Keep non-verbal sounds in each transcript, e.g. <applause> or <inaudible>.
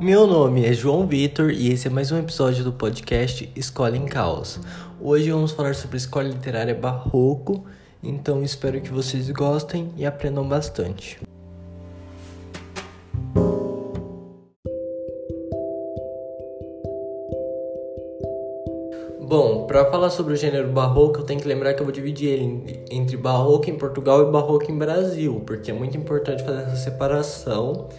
Meu nome é João Vitor e esse é mais um episódio do podcast Escola em Caos. Hoje vamos falar sobre escola literária barroco, então espero que vocês gostem e aprendam bastante. Bom, para falar sobre o gênero barroco, eu tenho que lembrar que eu vou dividir ele entre barroco em Portugal e barroco em Brasil, porque é muito importante fazer essa separação.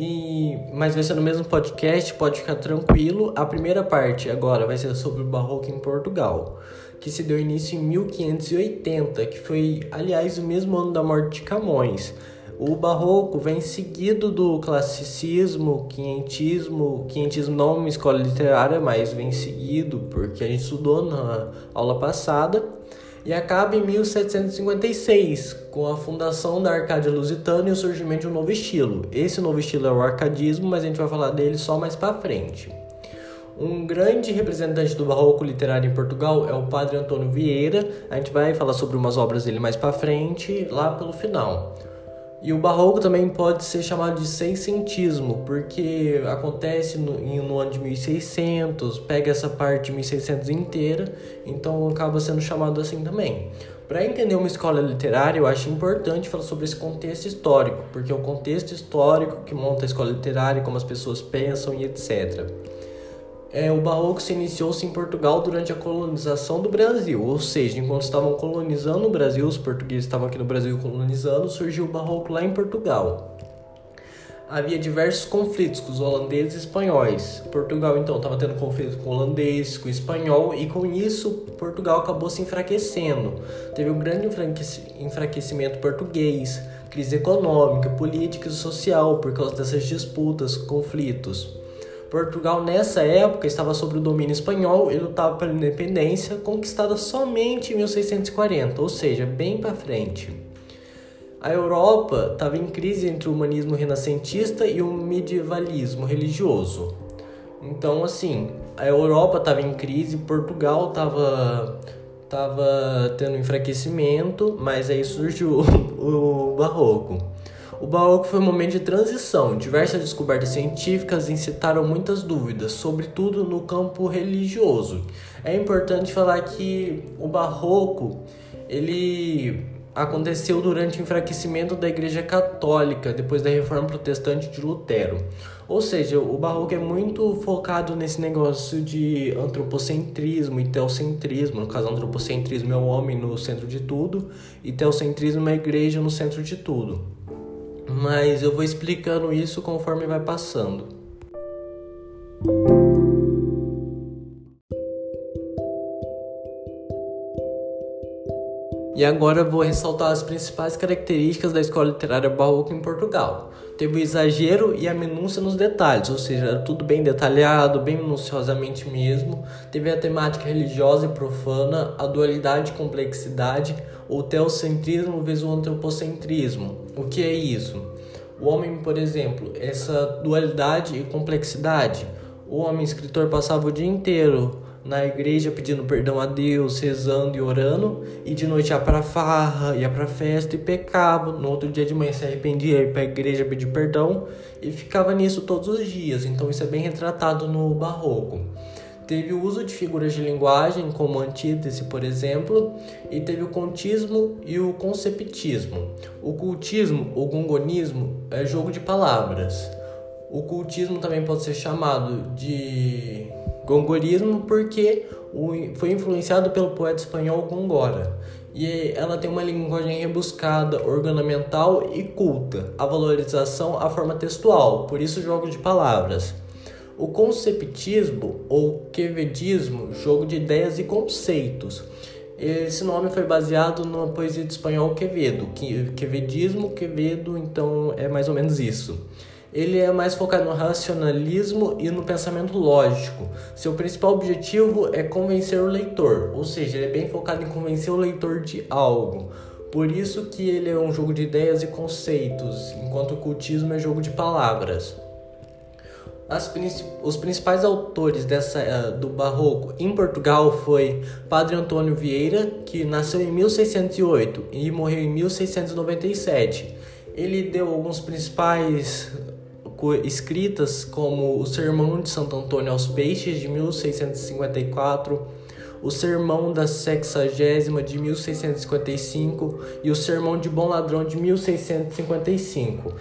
E, mas vai ser no mesmo podcast, pode ficar tranquilo. A primeira parte agora vai ser sobre o Barroco em Portugal, que se deu início em 1580, que foi, aliás, o mesmo ano da morte de Camões. O Barroco vem seguido do classicismo, quinhentismo, quinhentismo não é uma escola literária, mas vem seguido porque a gente estudou na aula passada e acaba em 1756, com a fundação da Arcádia Lusitana e o surgimento de um novo estilo. Esse novo estilo é o arcadismo, mas a gente vai falar dele só mais para frente. Um grande representante do barroco literário em Portugal é o Padre Antônio Vieira. A gente vai falar sobre umas obras dele mais para frente, lá pelo final. E o barroco também pode ser chamado de seiscentismo, porque acontece no, no, ano de 1600, pega essa parte de 1600 inteira, então acaba sendo chamado assim também. Para entender uma escola literária, eu acho importante falar sobre esse contexto histórico, porque é o contexto histórico que monta a escola literária, como as pessoas pensam e etc é, o barroco se iniciou-se em Portugal durante a colonização do Brasil, ou seja, enquanto estavam colonizando o Brasil, os portugueses estavam aqui no Brasil colonizando, surgiu o barroco lá em Portugal. Havia diversos conflitos com os holandeses e espanhóis. Portugal então estava tendo conflito com o holandês, com o espanhol, e com isso Portugal acabou se enfraquecendo. Teve um grande enfraquecimento português, crise econômica, política e social por causa dessas disputas, conflitos. Portugal, nessa época, estava sob o domínio espanhol e lutava pela independência, conquistada somente em 1640, ou seja, bem para frente. A Europa estava em crise entre o humanismo renascentista e o medievalismo religioso. Então, assim, a Europa estava em crise, Portugal estava tava tendo enfraquecimento, mas aí surgiu <laughs> o, o barroco. O Barroco foi um momento de transição. Diversas descobertas científicas incitaram muitas dúvidas, sobretudo no campo religioso. É importante falar que o Barroco ele aconteceu durante o enfraquecimento da Igreja Católica depois da Reforma Protestante de Lutero. Ou seja, o Barroco é muito focado nesse negócio de antropocentrismo e teocentrismo. No caso, antropocentrismo é o homem no centro de tudo e teocentrismo é a igreja no centro de tudo mas eu vou explicando isso conforme vai passando. E agora vou ressaltar as principais características da escola literária barroca em Portugal. Teve o exagero e a minúcia nos detalhes, ou seja, tudo bem detalhado, bem minuciosamente mesmo. Teve a temática religiosa e profana, a dualidade e complexidade, o teocentrismo vezes o antropocentrismo. O que é isso? O homem, por exemplo, essa dualidade e complexidade. O homem escritor passava o dia inteiro na igreja pedindo perdão a Deus, rezando e orando, e de noite ia para farra, ia para festa e pecava. No outro dia de manhã se arrependia, ia para a igreja pedir perdão e ficava nisso todos os dias. Então isso é bem retratado no barroco. Teve o uso de figuras de linguagem, como antítese, por exemplo, e teve o contismo e o conceptismo. O cultismo ou gongonismo é jogo de palavras. O cultismo também pode ser chamado de gongorismo porque foi influenciado pelo poeta espanhol Gongora. E ela tem uma linguagem rebuscada, ornamental e culta, a valorização, a forma textual, por isso jogo de palavras. O conceptismo ou quevedismo, jogo de ideias e conceitos. Esse nome foi baseado na poesia de espanhol Quevedo. Quevedismo, Quevedo, então é mais ou menos isso. Ele é mais focado no racionalismo e no pensamento lógico. Seu principal objetivo é convencer o leitor, ou seja, ele é bem focado em convencer o leitor de algo. Por isso que ele é um jogo de ideias e conceitos, enquanto o cultismo é jogo de palavras. Os principais autores dessa, uh, do Barroco em Portugal foi Padre Antônio Vieira, que nasceu em 1608 e morreu em 1697. Ele deu alguns principais escritas como o Sermão de Santo Antônio aos Peixes, de 1654, o Sermão da Sexagésima, de 1655, e o Sermão de Bom Ladrão, de 1655.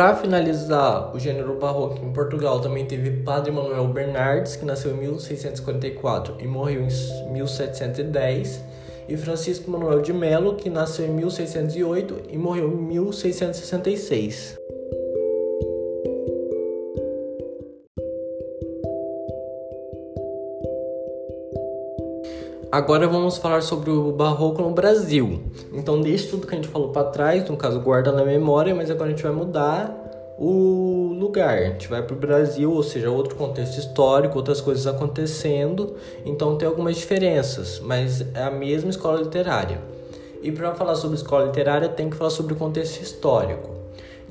Para finalizar o gênero barroco em Portugal, também teve Padre Manuel Bernardes, que nasceu em 1644 e morreu em 1710, e Francisco Manuel de Melo, que nasceu em 1608 e morreu em 1666. Agora vamos falar sobre o barroco no Brasil. Então, deixe tudo que a gente falou para trás, no caso, guarda na memória, mas agora a gente vai mudar o lugar. A gente vai para o Brasil, ou seja, outro contexto histórico, outras coisas acontecendo. Então, tem algumas diferenças, mas é a mesma escola literária. E para falar sobre escola literária, tem que falar sobre o contexto histórico.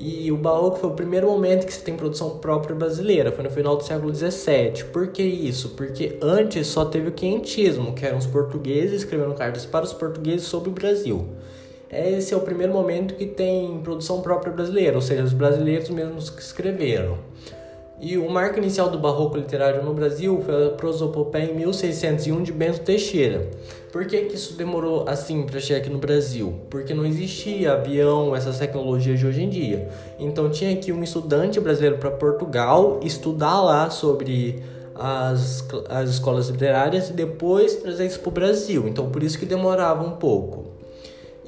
E o barroco foi o primeiro momento que se tem produção própria brasileira, foi no final do século XVII. Por que isso? Porque antes só teve o quentismo, que eram os portugueses escrevendo cartas para os portugueses sobre o Brasil. Esse é o primeiro momento que tem produção própria brasileira, ou seja, os brasileiros mesmos que escreveram. E o marco inicial do barroco literário no Brasil foi a prosopopeia em 1601 de Bento Teixeira. Por que, que isso demorou assim para chegar aqui no Brasil? Porque não existia avião, essas tecnologias de hoje em dia. Então tinha aqui um estudante brasileiro para Portugal estudar lá sobre as, as escolas literárias e depois trazer isso para o Brasil. Então por isso que demorava um pouco.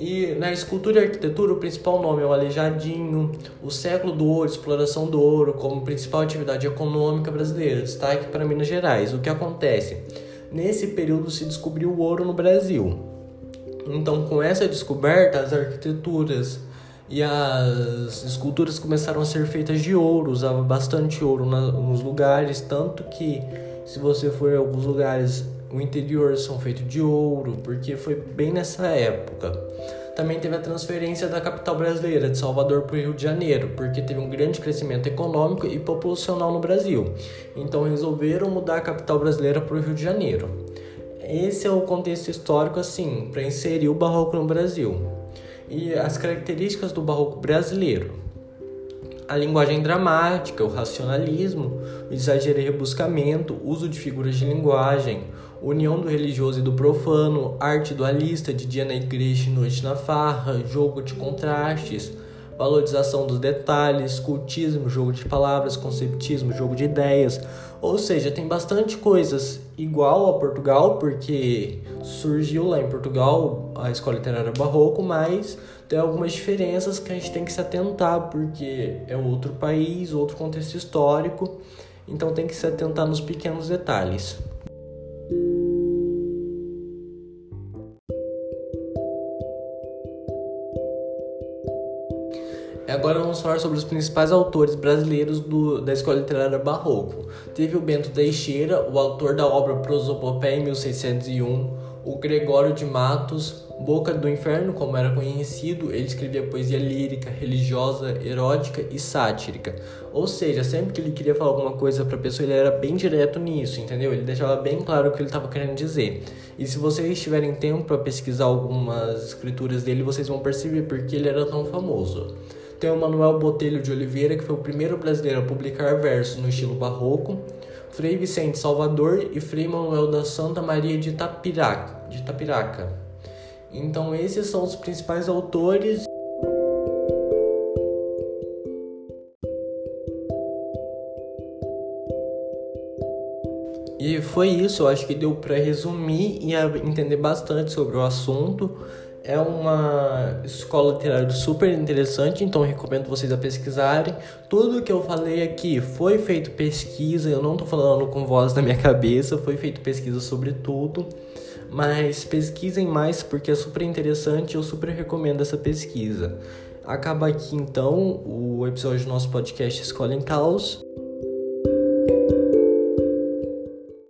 E na escultura e arquitetura, o principal nome é o Aleijadinho, o século do ouro, exploração do ouro como principal atividade econômica brasileira, destaque para Minas Gerais. O que acontece? Nesse período se descobriu o ouro no Brasil. Então, com essa descoberta, as arquiteturas e as esculturas começaram a ser feitas de ouro, usava bastante ouro nos lugares, tanto que se você for em alguns lugares o interior são feitos de ouro, porque foi bem nessa época. Também teve a transferência da capital brasileira de Salvador para o Rio de Janeiro, porque teve um grande crescimento econômico e populacional no Brasil. Então resolveram mudar a capital brasileira para o Rio de Janeiro. Esse é o contexto histórico assim, para inserir o barroco no Brasil. E as características do barroco brasileiro a linguagem dramática, o racionalismo, o exagero e rebuscamento, uso de figuras de linguagem, união do religioso e do profano, arte dualista de dia na igreja e noite na farra, jogo de contrastes, valorização dos detalhes, cultismo, jogo de palavras, conceptismo, jogo de ideias. Ou seja, tem bastante coisas igual a Portugal, porque surgiu lá em Portugal a escola literária barroco, mas tem algumas diferenças que a gente tem que se atentar, porque é outro país, outro contexto histórico, então tem que se atentar nos pequenos detalhes. Agora vamos falar sobre os principais autores brasileiros do, da escola literária barroco. Teve o Bento Teixeira, o autor da obra Prosopopeia em 1601, o Gregório de Matos, Boca do Inferno, como era conhecido, ele escrevia poesia lírica, religiosa, erótica e sátrica. Ou seja, sempre que ele queria falar alguma coisa para a pessoa, ele era bem direto nisso, entendeu? Ele deixava bem claro o que ele estava querendo dizer. E se vocês tiverem tempo para pesquisar algumas escrituras dele, vocês vão perceber porque ele era tão famoso. Tem o Manuel Botelho de Oliveira, que foi o primeiro brasileiro a publicar versos no estilo barroco. Frei Vicente Salvador e Frei Manuel da Santa Maria de Itapiraca. De Itapiraca. Então esses são os principais autores. E foi isso, eu acho que deu para resumir e entender bastante sobre o assunto. É uma escola literária super interessante, então recomendo vocês a pesquisarem. Tudo que eu falei aqui foi feito pesquisa, eu não estou falando com voz da minha <laughs> cabeça, foi feito pesquisa sobre tudo. Mas pesquisem mais porque é super interessante eu super recomendo essa pesquisa. Acaba aqui então o episódio do nosso podcast Escola em Caos.